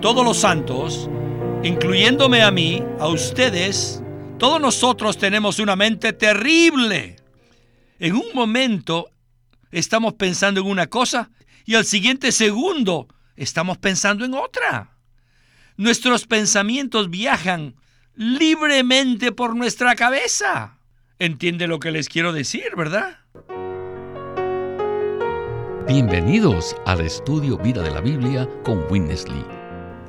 todos los santos, incluyéndome a mí, a ustedes, todos nosotros tenemos una mente terrible. En un momento estamos pensando en una cosa y al siguiente segundo estamos pensando en otra. Nuestros pensamientos viajan libremente por nuestra cabeza. ¿Entiende lo que les quiero decir, verdad? Bienvenidos al estudio Vida de la Biblia con Winnes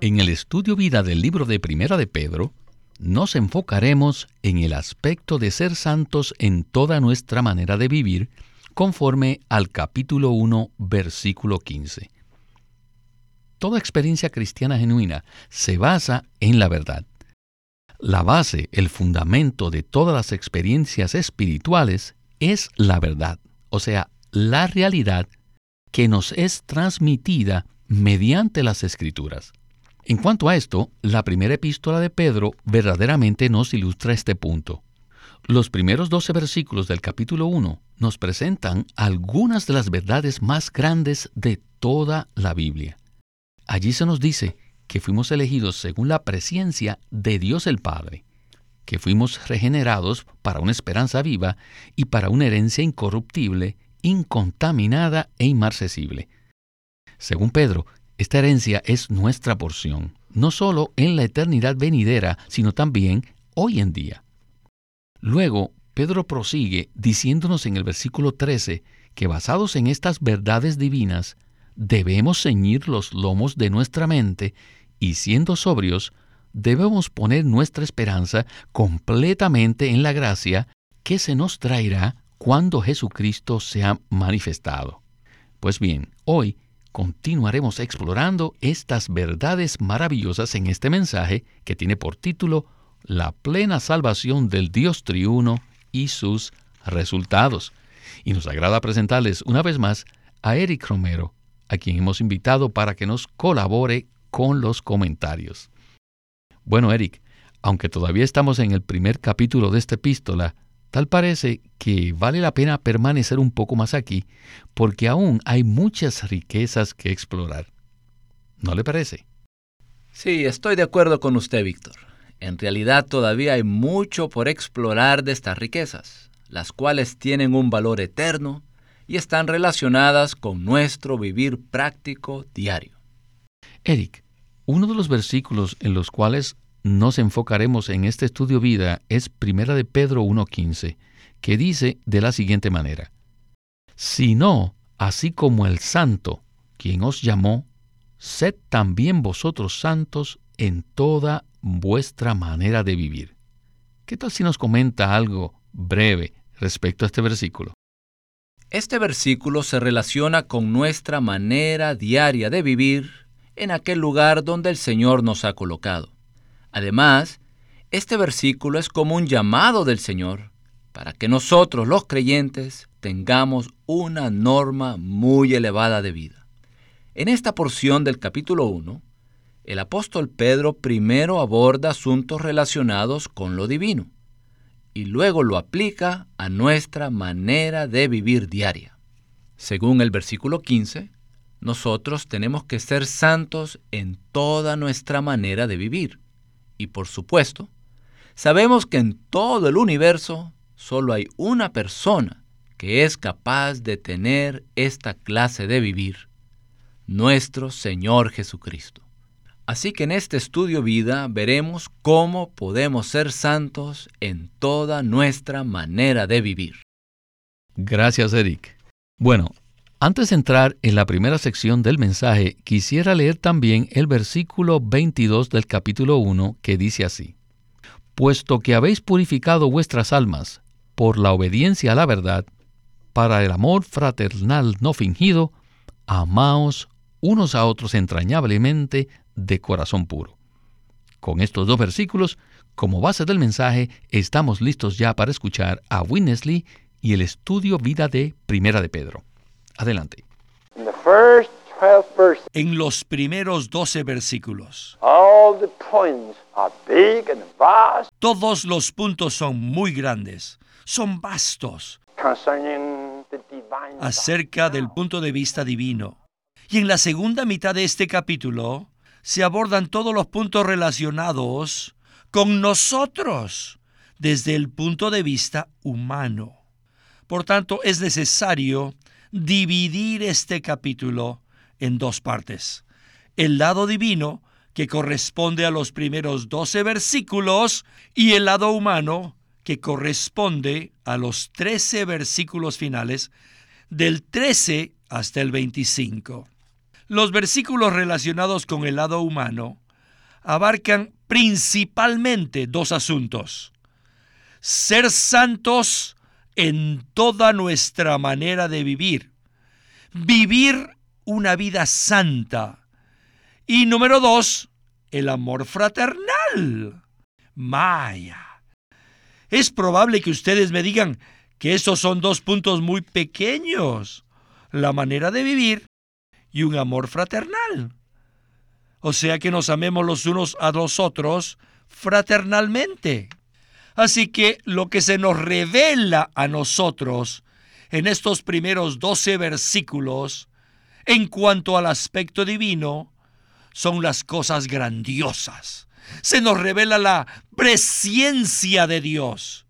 en el estudio vida del libro de Primera de Pedro, nos enfocaremos en el aspecto de ser santos en toda nuestra manera de vivir, conforme al capítulo 1, versículo 15. Toda experiencia cristiana genuina se basa en la verdad. La base, el fundamento de todas las experiencias espirituales es la verdad, o sea, la realidad que nos es transmitida mediante las escrituras. En cuanto a esto, la primera epístola de Pedro verdaderamente nos ilustra este punto. Los primeros 12 versículos del capítulo 1 nos presentan algunas de las verdades más grandes de toda la Biblia. Allí se nos dice que fuimos elegidos según la presencia de Dios el Padre, que fuimos regenerados para una esperanza viva y para una herencia incorruptible, incontaminada e inmarcesible. Según Pedro, esta herencia es nuestra porción, no solo en la eternidad venidera, sino también hoy en día. Luego, Pedro prosigue diciéndonos en el versículo 13 que basados en estas verdades divinas, debemos ceñir los lomos de nuestra mente y siendo sobrios, debemos poner nuestra esperanza completamente en la gracia que se nos traerá cuando Jesucristo sea manifestado. Pues bien, hoy continuaremos explorando estas verdades maravillosas en este mensaje que tiene por título La plena salvación del Dios triuno y sus resultados. Y nos agrada presentarles una vez más a Eric Romero, a quien hemos invitado para que nos colabore con los comentarios. Bueno, Eric, aunque todavía estamos en el primer capítulo de esta epístola, Tal parece que vale la pena permanecer un poco más aquí, porque aún hay muchas riquezas que explorar. ¿No le parece? Sí, estoy de acuerdo con usted, Víctor. En realidad todavía hay mucho por explorar de estas riquezas, las cuales tienen un valor eterno y están relacionadas con nuestro vivir práctico diario. Eric, uno de los versículos en los cuales nos enfocaremos en este estudio vida es Primera de Pedro 1.15, que dice de la siguiente manera, Si no, así como el santo, quien os llamó, sed también vosotros santos en toda vuestra manera de vivir. ¿Qué tal si nos comenta algo breve respecto a este versículo? Este versículo se relaciona con nuestra manera diaria de vivir en aquel lugar donde el Señor nos ha colocado. Además, este versículo es como un llamado del Señor para que nosotros los creyentes tengamos una norma muy elevada de vida. En esta porción del capítulo 1, el apóstol Pedro primero aborda asuntos relacionados con lo divino y luego lo aplica a nuestra manera de vivir diaria. Según el versículo 15, nosotros tenemos que ser santos en toda nuestra manera de vivir. Y por supuesto, sabemos que en todo el universo solo hay una persona que es capaz de tener esta clase de vivir, nuestro Señor Jesucristo. Así que en este estudio vida veremos cómo podemos ser santos en toda nuestra manera de vivir. Gracias, Eric. Bueno, antes de entrar en la primera sección del mensaje, quisiera leer también el versículo 22 del capítulo 1 que dice así, Puesto que habéis purificado vuestras almas por la obediencia a la verdad, para el amor fraternal no fingido, amaos unos a otros entrañablemente de corazón puro. Con estos dos versículos como base del mensaje, estamos listos ya para escuchar a Winnesley y el estudio vida de Primera de Pedro. Adelante. En los primeros 12 versículos, todos los puntos son muy grandes, son vastos, acerca del punto de vista divino. Y en la segunda mitad de este capítulo se abordan todos los puntos relacionados con nosotros desde el punto de vista humano. Por tanto, es necesario dividir este capítulo en dos partes. El lado divino, que corresponde a los primeros 12 versículos, y el lado humano, que corresponde a los 13 versículos finales, del 13 hasta el 25. Los versículos relacionados con el lado humano abarcan principalmente dos asuntos. Ser santos en toda nuestra manera de vivir. Vivir una vida santa. Y número dos, el amor fraternal. Maya. Es probable que ustedes me digan que esos son dos puntos muy pequeños. La manera de vivir y un amor fraternal. O sea que nos amemos los unos a los otros fraternalmente. Así que lo que se nos revela a nosotros en estos primeros doce versículos en cuanto al aspecto divino son las cosas grandiosas. Se nos revela la presencia de Dios.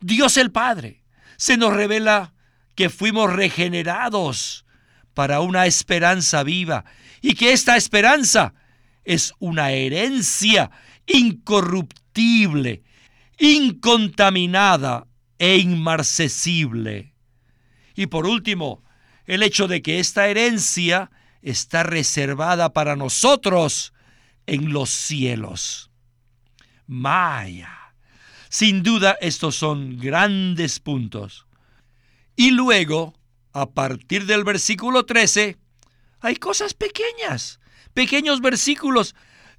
Dios el Padre. Se nos revela que fuimos regenerados para una esperanza viva y que esta esperanza es una herencia incorruptible, incontaminada e inmarcesible. Y por último, el hecho de que esta herencia está reservada para nosotros en los cielos. Maya. Sin duda estos son grandes puntos. Y luego, a partir del versículo 13, hay cosas pequeñas, pequeños versículos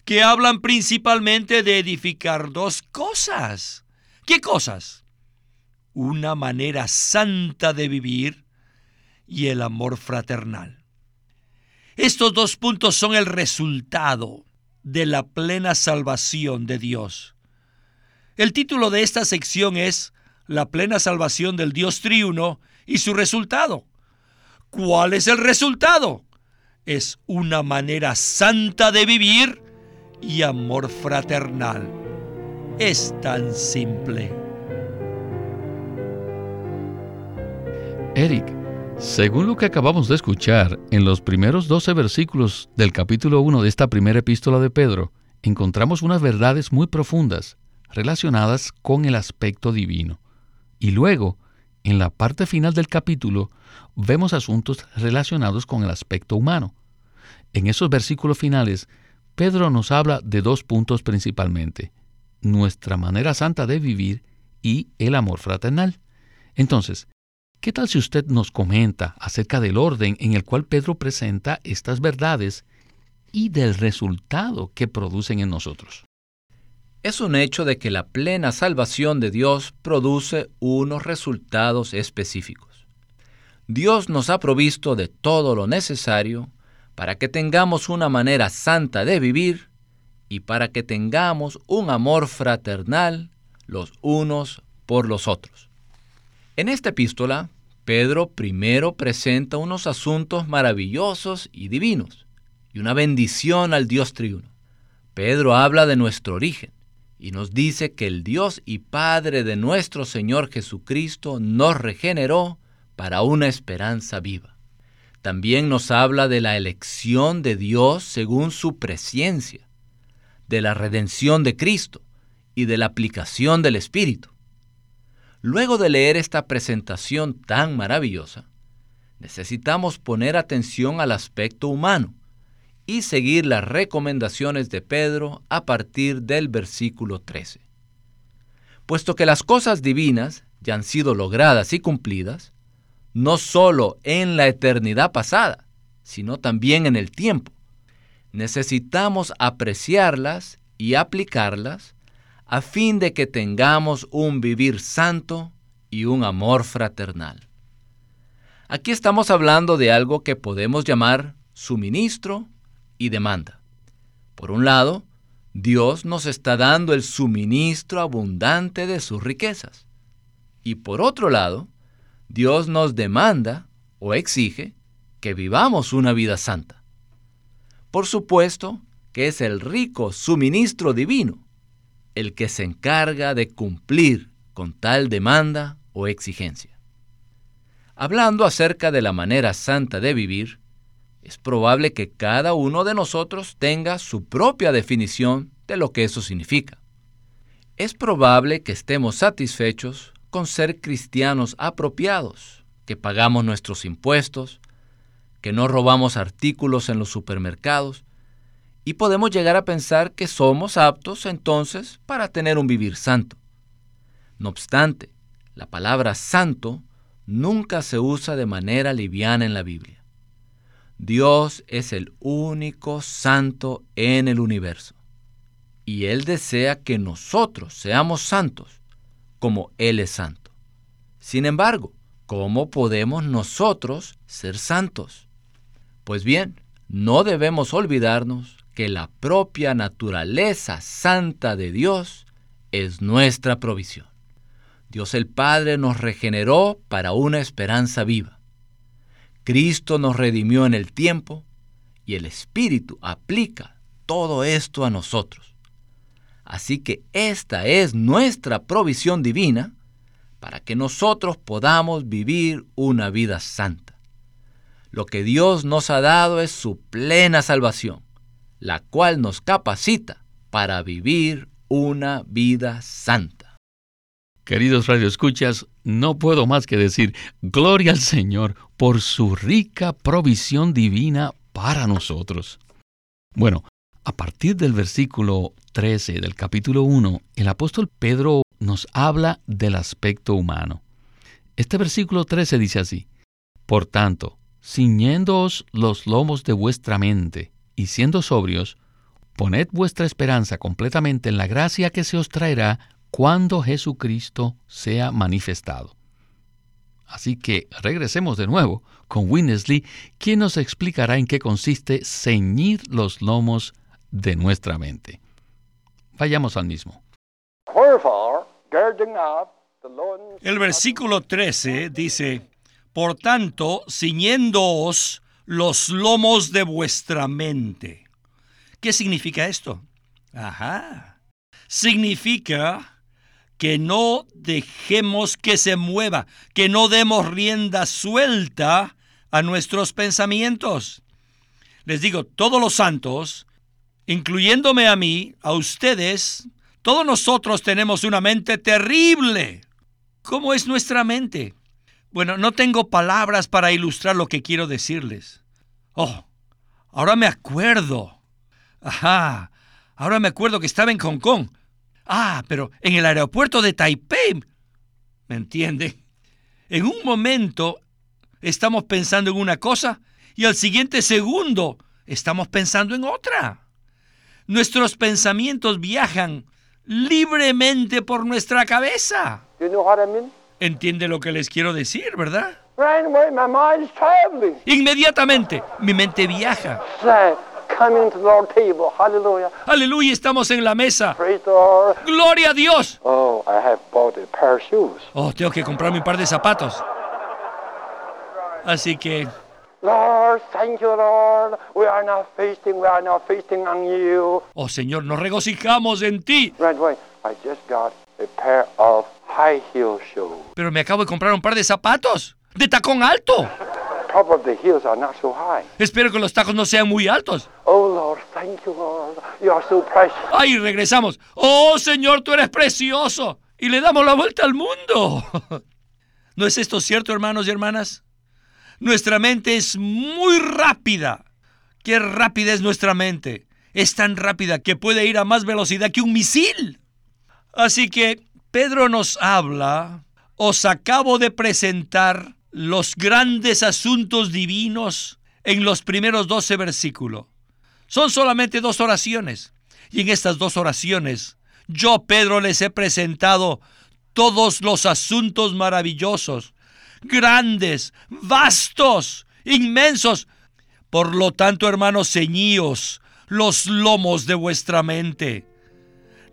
que hablan principalmente de edificar dos cosas. ¿Qué cosas? Una manera santa de vivir y el amor fraternal. Estos dos puntos son el resultado de la plena salvación de Dios. El título de esta sección es La plena salvación del Dios triuno y su resultado. ¿Cuál es el resultado? Es una manera santa de vivir y amor fraternal. Es tan simple. Eric, según lo que acabamos de escuchar, en los primeros 12 versículos del capítulo 1 de esta primera epístola de Pedro, encontramos unas verdades muy profundas relacionadas con el aspecto divino. Y luego, en la parte final del capítulo, vemos asuntos relacionados con el aspecto humano. En esos versículos finales, Pedro nos habla de dos puntos principalmente, nuestra manera santa de vivir y el amor fraternal. Entonces, ¿Qué tal si usted nos comenta acerca del orden en el cual Pedro presenta estas verdades y del resultado que producen en nosotros? Es un hecho de que la plena salvación de Dios produce unos resultados específicos. Dios nos ha provisto de todo lo necesario para que tengamos una manera santa de vivir y para que tengamos un amor fraternal los unos por los otros. En esta epístola, Pedro primero presenta unos asuntos maravillosos y divinos y una bendición al Dios triuno. Pedro habla de nuestro origen y nos dice que el Dios y Padre de nuestro Señor Jesucristo nos regeneró para una esperanza viva. También nos habla de la elección de Dios según su presciencia, de la redención de Cristo y de la aplicación del Espíritu. Luego de leer esta presentación tan maravillosa, necesitamos poner atención al aspecto humano y seguir las recomendaciones de Pedro a partir del versículo 13. Puesto que las cosas divinas ya han sido logradas y cumplidas, no solo en la eternidad pasada, sino también en el tiempo, necesitamos apreciarlas y aplicarlas a fin de que tengamos un vivir santo y un amor fraternal. Aquí estamos hablando de algo que podemos llamar suministro y demanda. Por un lado, Dios nos está dando el suministro abundante de sus riquezas. Y por otro lado, Dios nos demanda o exige que vivamos una vida santa. Por supuesto que es el rico suministro divino el que se encarga de cumplir con tal demanda o exigencia. Hablando acerca de la manera santa de vivir, es probable que cada uno de nosotros tenga su propia definición de lo que eso significa. Es probable que estemos satisfechos con ser cristianos apropiados, que pagamos nuestros impuestos, que no robamos artículos en los supermercados, y podemos llegar a pensar que somos aptos entonces para tener un vivir santo. No obstante, la palabra santo nunca se usa de manera liviana en la Biblia. Dios es el único santo en el universo. Y Él desea que nosotros seamos santos como Él es santo. Sin embargo, ¿cómo podemos nosotros ser santos? Pues bien, no debemos olvidarnos que la propia naturaleza santa de Dios es nuestra provisión. Dios el Padre nos regeneró para una esperanza viva. Cristo nos redimió en el tiempo y el Espíritu aplica todo esto a nosotros. Así que esta es nuestra provisión divina para que nosotros podamos vivir una vida santa. Lo que Dios nos ha dado es su plena salvación, la cual nos capacita para vivir una vida santa. Queridos radioescuchas, no puedo más que decir gloria al Señor por su rica provisión divina para nosotros. Bueno, a partir del versículo 13 del capítulo 1, el apóstol Pedro nos habla del aspecto humano. Este versículo 13 dice así, Por tanto, ciñéndoos los lomos de vuestra mente y siendo sobrios, poned vuestra esperanza completamente en la gracia que se os traerá cuando Jesucristo sea manifestado. Así que regresemos de nuevo con Winnesley, quien nos explicará en qué consiste ceñir los lomos de nuestra mente. Vayamos al mismo. El versículo 13 dice, Por tanto, ciñéndoos los lomos de vuestra mente. ¿Qué significa esto? Ajá. Significa que no dejemos que se mueva, que no demos rienda suelta a nuestros pensamientos. Les digo, todos los santos, incluyéndome a mí, a ustedes, todos nosotros tenemos una mente terrible. ¿Cómo es nuestra mente? Bueno, no tengo palabras para ilustrar lo que quiero decirles. Oh, ahora me acuerdo. Ajá, ahora me acuerdo que estaba en Hong Kong Ah, pero en el aeropuerto de Taipei, ¿me entiende? En un momento estamos pensando en una cosa y al siguiente segundo estamos pensando en otra. Nuestros pensamientos viajan libremente por nuestra cabeza. ¿Entiende lo que les quiero decir, verdad? Inmediatamente mi mente viaja. Aleluya, estamos en la mesa. Gloria a Dios. Oh, oh, tengo que comprarme un par de zapatos. Así que Oh Señor, nos regocijamos en ti. Pero me acabo de comprar un par de zapatos de tacón alto. Espero que los tacos no sean muy altos. Oh Lord, thank you Lord. You are so precious. Ay, regresamos. Oh Señor, tú eres precioso. Y le damos la vuelta al mundo. ¿No es esto cierto, hermanos y hermanas? Nuestra mente es muy rápida. Qué rápida es nuestra mente. Es tan rápida que puede ir a más velocidad que un misil. Así que Pedro nos habla, os acabo de presentar los grandes asuntos divinos en los primeros 12 versículos. Son solamente dos oraciones. Y en estas dos oraciones, yo, Pedro, les he presentado todos los asuntos maravillosos, grandes, vastos, inmensos. Por lo tanto, hermanos, ceñíos los lomos de vuestra mente.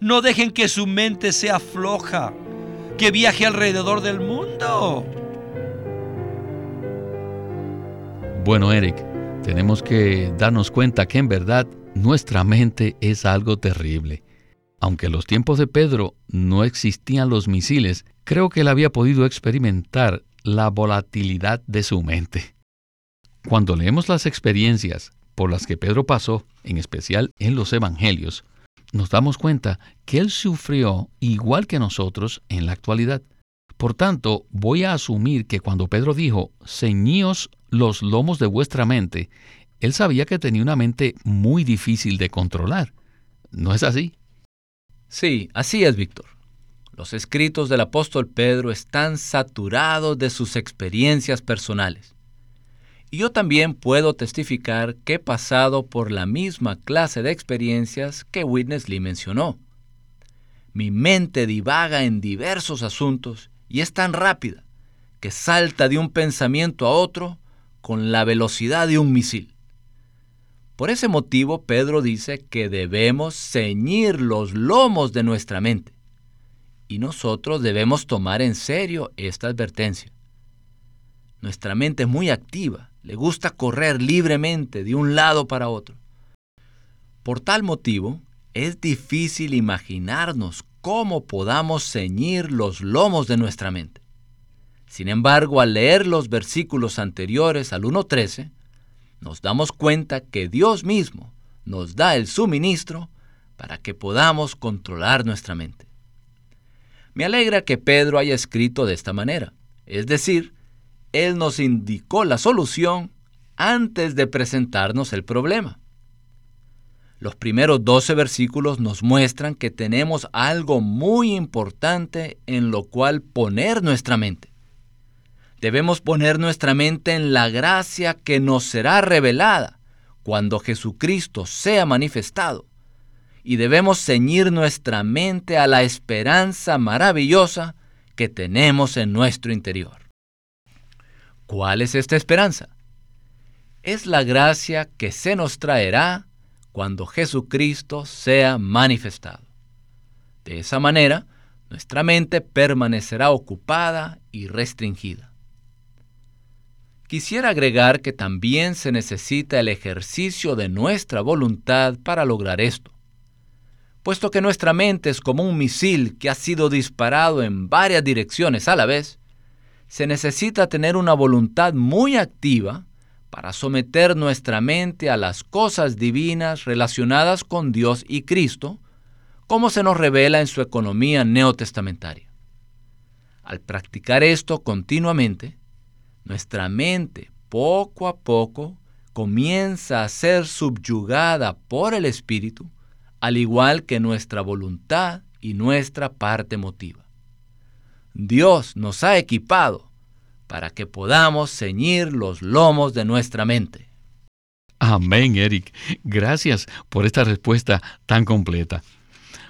No dejen que su mente sea floja, que viaje alrededor del mundo. Bueno, Eric, tenemos que darnos cuenta que en verdad nuestra mente es algo terrible. Aunque en los tiempos de Pedro no existían los misiles, creo que él había podido experimentar la volatilidad de su mente. Cuando leemos las experiencias por las que Pedro pasó, en especial en los Evangelios, nos damos cuenta que él sufrió igual que nosotros en la actualidad. Por tanto, voy a asumir que cuando Pedro dijo, ceñíos los lomos de vuestra mente, él sabía que tenía una mente muy difícil de controlar. ¿No es así? Sí, así es, Víctor. Los escritos del apóstol Pedro están saturados de sus experiencias personales. Y yo también puedo testificar que he pasado por la misma clase de experiencias que Witness Lee mencionó. Mi mente divaga en diversos asuntos y es tan rápida que salta de un pensamiento a otro con la velocidad de un misil. Por ese motivo, Pedro dice que debemos ceñir los lomos de nuestra mente. Y nosotros debemos tomar en serio esta advertencia. Nuestra mente es muy activa, le gusta correr libremente de un lado para otro. Por tal motivo, es difícil imaginarnos cómo podamos ceñir los lomos de nuestra mente. Sin embargo, al leer los versículos anteriores al 1.13, nos damos cuenta que Dios mismo nos da el suministro para que podamos controlar nuestra mente. Me alegra que Pedro haya escrito de esta manera, es decir, él nos indicó la solución antes de presentarnos el problema. Los primeros 12 versículos nos muestran que tenemos algo muy importante en lo cual poner nuestra mente. Debemos poner nuestra mente en la gracia que nos será revelada cuando Jesucristo sea manifestado. Y debemos ceñir nuestra mente a la esperanza maravillosa que tenemos en nuestro interior. ¿Cuál es esta esperanza? Es la gracia que se nos traerá cuando Jesucristo sea manifestado. De esa manera, nuestra mente permanecerá ocupada y restringida. Quisiera agregar que también se necesita el ejercicio de nuestra voluntad para lograr esto. Puesto que nuestra mente es como un misil que ha sido disparado en varias direcciones a la vez, se necesita tener una voluntad muy activa para someter nuestra mente a las cosas divinas relacionadas con Dios y Cristo, como se nos revela en su economía neotestamentaria. Al practicar esto continuamente, nuestra mente poco a poco comienza a ser subyugada por el Espíritu, al igual que nuestra voluntad y nuestra parte emotiva. Dios nos ha equipado para que podamos ceñir los lomos de nuestra mente. Amén, Eric. Gracias por esta respuesta tan completa.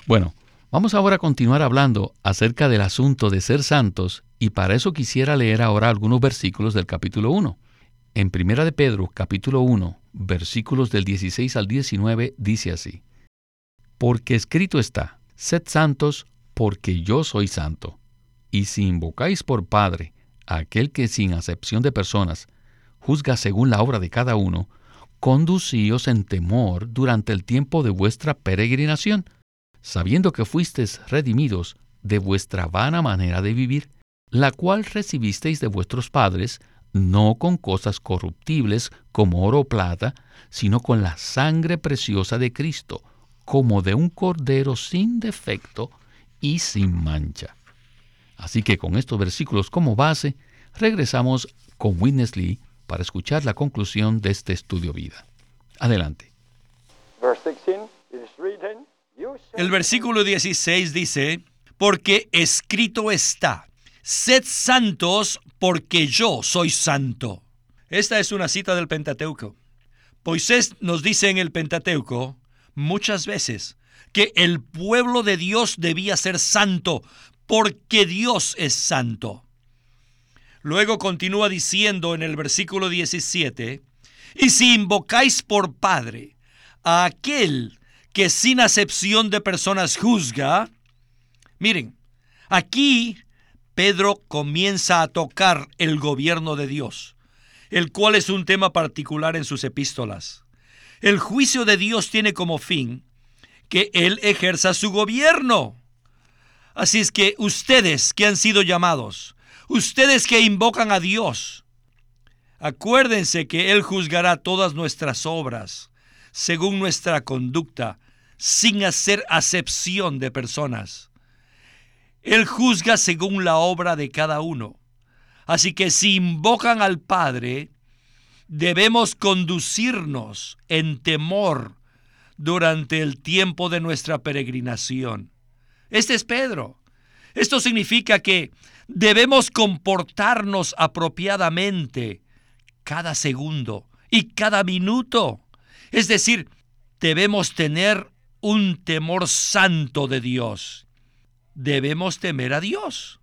Bueno, vamos ahora a continuar hablando acerca del asunto de ser santos y para eso quisiera leer ahora algunos versículos del capítulo 1. En Primera de Pedro, capítulo 1, versículos del 16 al 19, dice así: Porque escrito está: Sed santos, porque yo soy santo. Y si invocáis por Padre a aquel que sin acepción de personas juzga según la obra de cada uno, conducíos en temor durante el tiempo de vuestra peregrinación, sabiendo que fuisteis redimidos de vuestra vana manera de vivir la cual recibisteis de vuestros padres, no con cosas corruptibles como oro o plata, sino con la sangre preciosa de Cristo, como de un cordero sin defecto y sin mancha. Así que con estos versículos como base, regresamos con Witness Lee para escuchar la conclusión de este estudio vida. Adelante. El versículo 16 dice, porque escrito está, Sed santos porque yo soy santo. Esta es una cita del Pentateuco. Moisés nos dice en el Pentateuco muchas veces que el pueblo de Dios debía ser santo, porque Dios es santo. Luego continúa diciendo en el versículo 17, y si invocáis por Padre a aquel que sin acepción de personas juzga, miren, aquí Pedro comienza a tocar el gobierno de Dios, el cual es un tema particular en sus epístolas. El juicio de Dios tiene como fin que Él ejerza su gobierno. Así es que ustedes que han sido llamados, ustedes que invocan a Dios, acuérdense que Él juzgará todas nuestras obras según nuestra conducta, sin hacer acepción de personas. Él juzga según la obra de cada uno. Así que si invocan al Padre, debemos conducirnos en temor durante el tiempo de nuestra peregrinación. Este es Pedro. Esto significa que debemos comportarnos apropiadamente cada segundo y cada minuto. Es decir, debemos tener un temor santo de Dios. Debemos temer a Dios.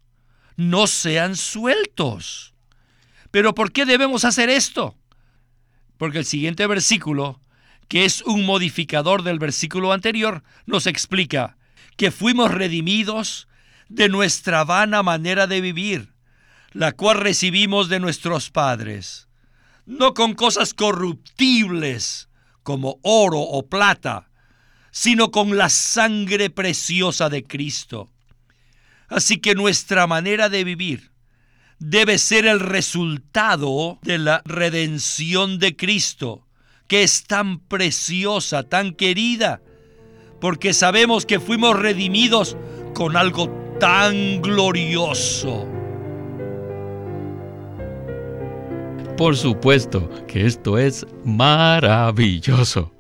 No sean sueltos. Pero ¿por qué debemos hacer esto? Porque el siguiente versículo, que es un modificador del versículo anterior, nos explica que fuimos redimidos de nuestra vana manera de vivir, la cual recibimos de nuestros padres, no con cosas corruptibles como oro o plata, sino con la sangre preciosa de Cristo. Así que nuestra manera de vivir debe ser el resultado de la redención de Cristo, que es tan preciosa, tan querida, porque sabemos que fuimos redimidos con algo tan glorioso. Por supuesto que esto es maravilloso.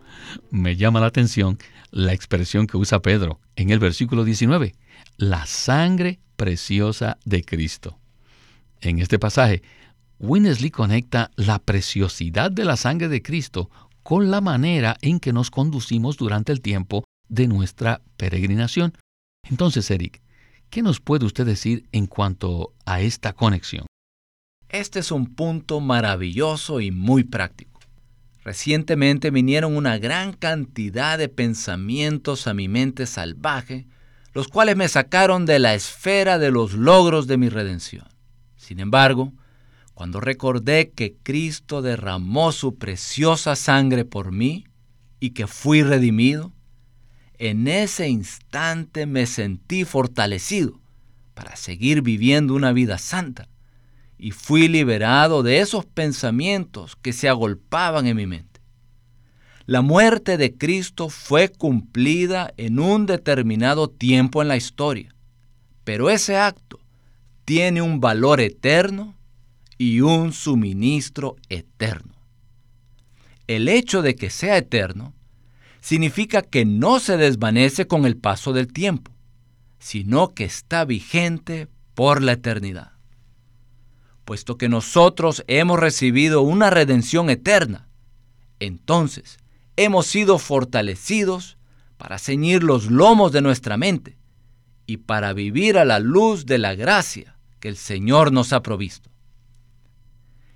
Me llama la atención la expresión que usa Pedro en el versículo 19, la sangre preciosa de Cristo. En este pasaje, Winnesley conecta la preciosidad de la sangre de Cristo con la manera en que nos conducimos durante el tiempo de nuestra peregrinación. Entonces, Eric, ¿qué nos puede usted decir en cuanto a esta conexión? Este es un punto maravilloso y muy práctico. Recientemente vinieron una gran cantidad de pensamientos a mi mente salvaje, los cuales me sacaron de la esfera de los logros de mi redención. Sin embargo, cuando recordé que Cristo derramó su preciosa sangre por mí y que fui redimido, en ese instante me sentí fortalecido para seguir viviendo una vida santa y fui liberado de esos pensamientos que se agolpaban en mi mente. La muerte de Cristo fue cumplida en un determinado tiempo en la historia, pero ese acto tiene un valor eterno y un suministro eterno. El hecho de que sea eterno significa que no se desvanece con el paso del tiempo, sino que está vigente por la eternidad. Puesto que nosotros hemos recibido una redención eterna, entonces hemos sido fortalecidos para ceñir los lomos de nuestra mente y para vivir a la luz de la gracia que el Señor nos ha provisto.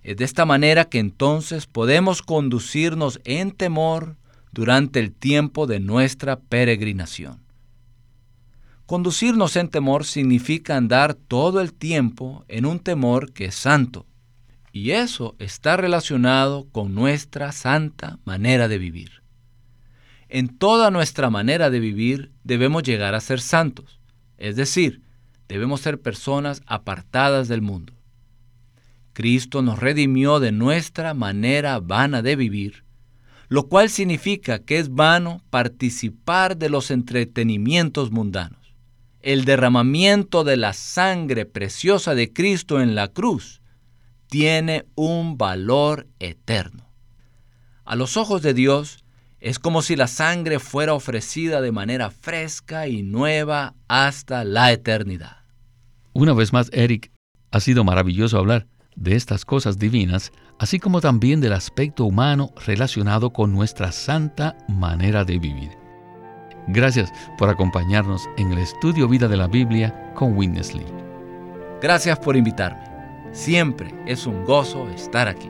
Es de esta manera que entonces podemos conducirnos en temor durante el tiempo de nuestra peregrinación. Conducirnos en temor significa andar todo el tiempo en un temor que es santo, y eso está relacionado con nuestra santa manera de vivir. En toda nuestra manera de vivir debemos llegar a ser santos, es decir, debemos ser personas apartadas del mundo. Cristo nos redimió de nuestra manera vana de vivir lo cual significa que es vano participar de los entretenimientos mundanos. El derramamiento de la sangre preciosa de Cristo en la cruz tiene un valor eterno. A los ojos de Dios es como si la sangre fuera ofrecida de manera fresca y nueva hasta la eternidad. Una vez más, Eric, ha sido maravilloso hablar de estas cosas divinas así como también del aspecto humano relacionado con nuestra santa manera de vivir. Gracias por acompañarnos en el estudio Vida de la Biblia con Witness Lee. Gracias por invitarme. Siempre es un gozo estar aquí.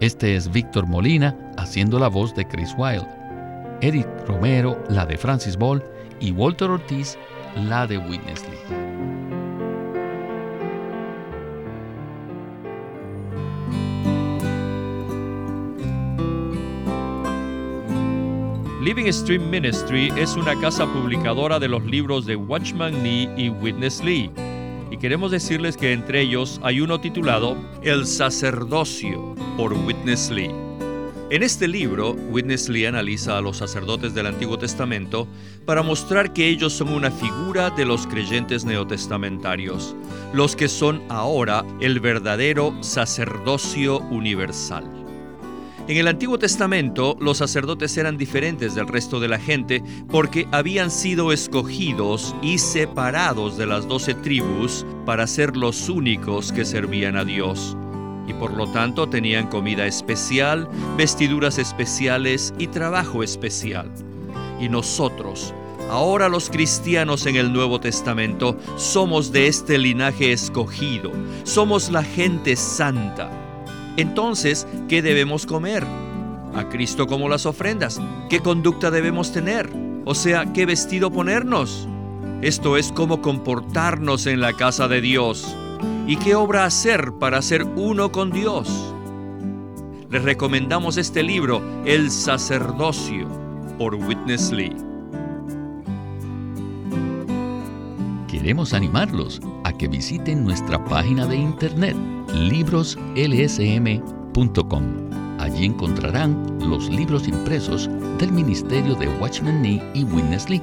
Este es Víctor Molina haciendo la voz de Chris Wilde, Eric Romero la de Francis Ball y Walter Ortiz la de Witness Lee. Living Stream Ministry es una casa publicadora de los libros de Watchman Nee y Witness Lee. Y queremos decirles que entre ellos hay uno titulado El sacerdocio por Witness Lee. En este libro, Witness Lee analiza a los sacerdotes del Antiguo Testamento para mostrar que ellos son una figura de los creyentes neotestamentarios, los que son ahora el verdadero sacerdocio universal. En el Antiguo Testamento los sacerdotes eran diferentes del resto de la gente porque habían sido escogidos y separados de las doce tribus para ser los únicos que servían a Dios. Y por lo tanto tenían comida especial, vestiduras especiales y trabajo especial. Y nosotros, Ahora los cristianos en el Nuevo Testamento somos de este linaje escogido, somos la gente santa. Entonces, ¿qué debemos comer? A Cristo como las ofrendas. ¿Qué conducta debemos tener? O sea, ¿qué vestido ponernos? Esto es cómo comportarnos en la casa de Dios. ¿Y qué obra hacer para ser uno con Dios? Les recomendamos este libro, El sacerdocio, por Witness Lee. Queremos animarlos a que visiten nuestra página de internet libroslsm.com. Allí encontrarán los libros impresos del Ministerio de Watchman Nee y Witness Lee,